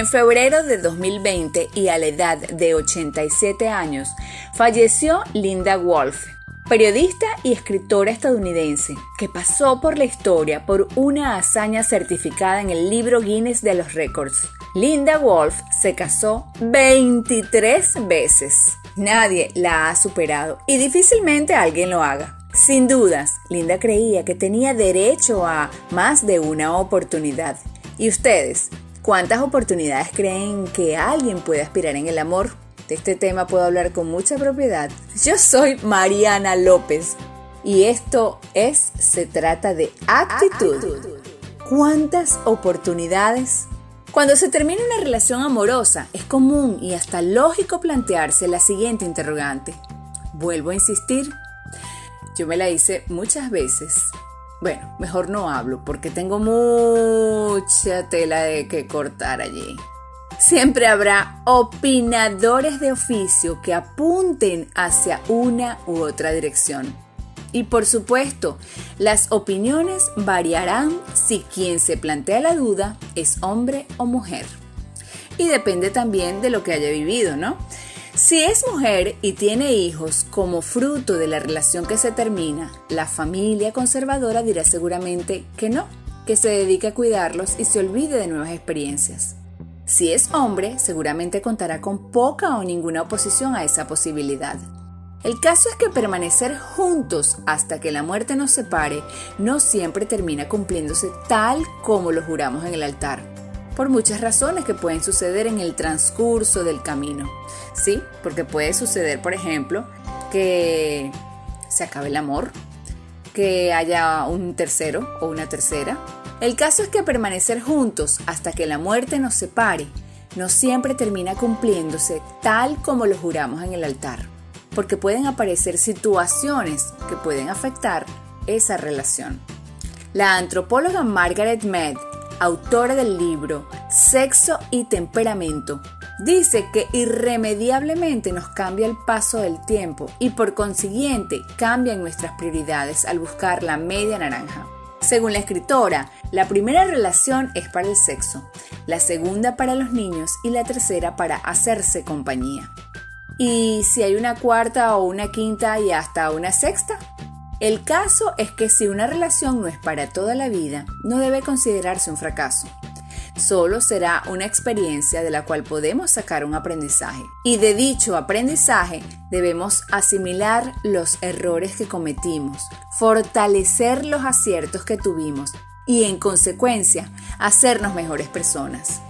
En febrero de 2020 y a la edad de 87 años, falleció Linda Wolf, periodista y escritora estadounidense, que pasó por la historia por una hazaña certificada en el libro Guinness de los Récords. Linda Wolf se casó 23 veces. Nadie la ha superado y difícilmente alguien lo haga. Sin dudas, Linda creía que tenía derecho a más de una oportunidad. ¿Y ustedes? ¿Cuántas oportunidades creen que alguien puede aspirar en el amor? De este tema puedo hablar con mucha propiedad. Yo soy Mariana López y esto es, se trata de actitud. ¿Cuántas oportunidades? Cuando se termina una relación amorosa, es común y hasta lógico plantearse la siguiente interrogante. ¿Vuelvo a insistir? Yo me la hice muchas veces. Bueno, mejor no hablo porque tengo mucha tela de que cortar allí. Siempre habrá opinadores de oficio que apunten hacia una u otra dirección. Y por supuesto, las opiniones variarán si quien se plantea la duda es hombre o mujer. Y depende también de lo que haya vivido, ¿no? Si es mujer y tiene hijos como fruto de la relación que se termina, la familia conservadora dirá seguramente que no, que se dedique a cuidarlos y se olvide de nuevas experiencias. Si es hombre, seguramente contará con poca o ninguna oposición a esa posibilidad. El caso es que permanecer juntos hasta que la muerte nos separe no siempre termina cumpliéndose tal como lo juramos en el altar por muchas razones que pueden suceder en el transcurso del camino. ¿Sí? Porque puede suceder, por ejemplo, que se acabe el amor, que haya un tercero o una tercera. El caso es que permanecer juntos hasta que la muerte nos separe no siempre termina cumpliéndose tal como lo juramos en el altar, porque pueden aparecer situaciones que pueden afectar esa relación. La antropóloga Margaret Mead autora del libro Sexo y Temperamento, dice que irremediablemente nos cambia el paso del tiempo y por consiguiente cambian nuestras prioridades al buscar la media naranja. Según la escritora, la primera relación es para el sexo, la segunda para los niños y la tercera para hacerse compañía. ¿Y si hay una cuarta o una quinta y hasta una sexta? El caso es que si una relación no es para toda la vida, no debe considerarse un fracaso. Solo será una experiencia de la cual podemos sacar un aprendizaje. Y de dicho aprendizaje debemos asimilar los errores que cometimos, fortalecer los aciertos que tuvimos y en consecuencia hacernos mejores personas.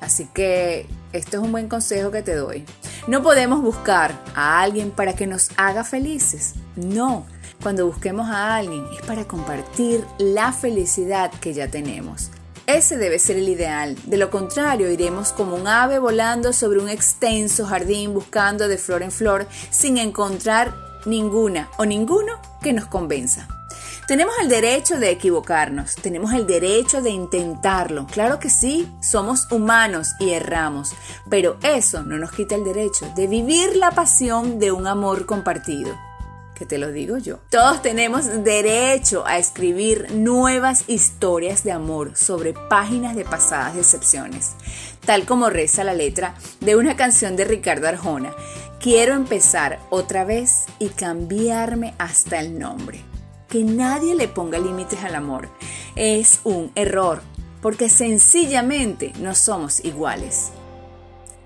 Así que esto es un buen consejo que te doy. No podemos buscar a alguien para que nos haga felices. No, cuando busquemos a alguien es para compartir la felicidad que ya tenemos. Ese debe ser el ideal. De lo contrario, iremos como un ave volando sobre un extenso jardín buscando de flor en flor sin encontrar ninguna o ninguno que nos convenza. Tenemos el derecho de equivocarnos, tenemos el derecho de intentarlo. Claro que sí, somos humanos y erramos, pero eso no nos quita el derecho de vivir la pasión de un amor compartido que te lo digo yo. Todos tenemos derecho a escribir nuevas historias de amor sobre páginas de pasadas decepciones, tal como reza la letra de una canción de Ricardo Arjona. Quiero empezar otra vez y cambiarme hasta el nombre. Que nadie le ponga límites al amor es un error, porque sencillamente no somos iguales.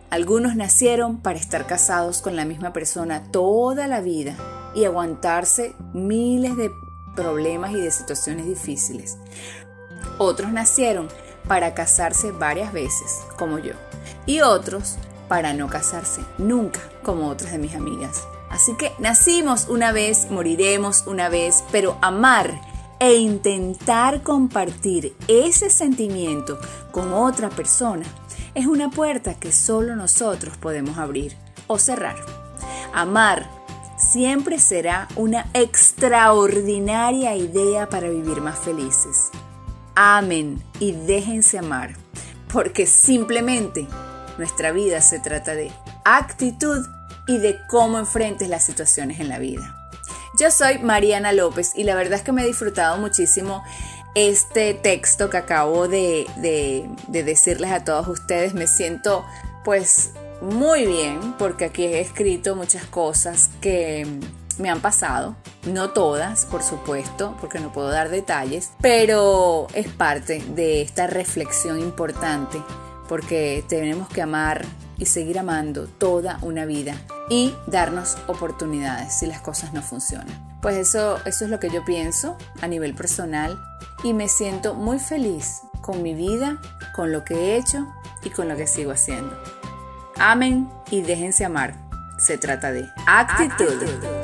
Algunos nacieron para estar casados con la misma persona toda la vida y aguantarse miles de problemas y de situaciones difíciles. Otros nacieron para casarse varias veces, como yo. Y otros para no casarse nunca, como otras de mis amigas. Así que nacimos una vez, moriremos una vez, pero amar e intentar compartir ese sentimiento con otra persona es una puerta que solo nosotros podemos abrir o cerrar. Amar siempre será una extraordinaria idea para vivir más felices. Amen y déjense amar, porque simplemente nuestra vida se trata de actitud y de cómo enfrentes las situaciones en la vida. Yo soy Mariana López y la verdad es que me he disfrutado muchísimo este texto que acabo de, de decirles a todos ustedes. Me siento pues muy bien porque aquí he escrito muchas cosas que me han pasado, no todas, por supuesto, porque no puedo dar detalles, pero es parte de esta reflexión importante porque tenemos que amar y seguir amando toda una vida y darnos oportunidades si las cosas no funcionan. Pues eso, eso es lo que yo pienso a nivel personal y me siento muy feliz con mi vida, con lo que he hecho y con lo que sigo haciendo. Amen y déjense amar. Se trata de actitud.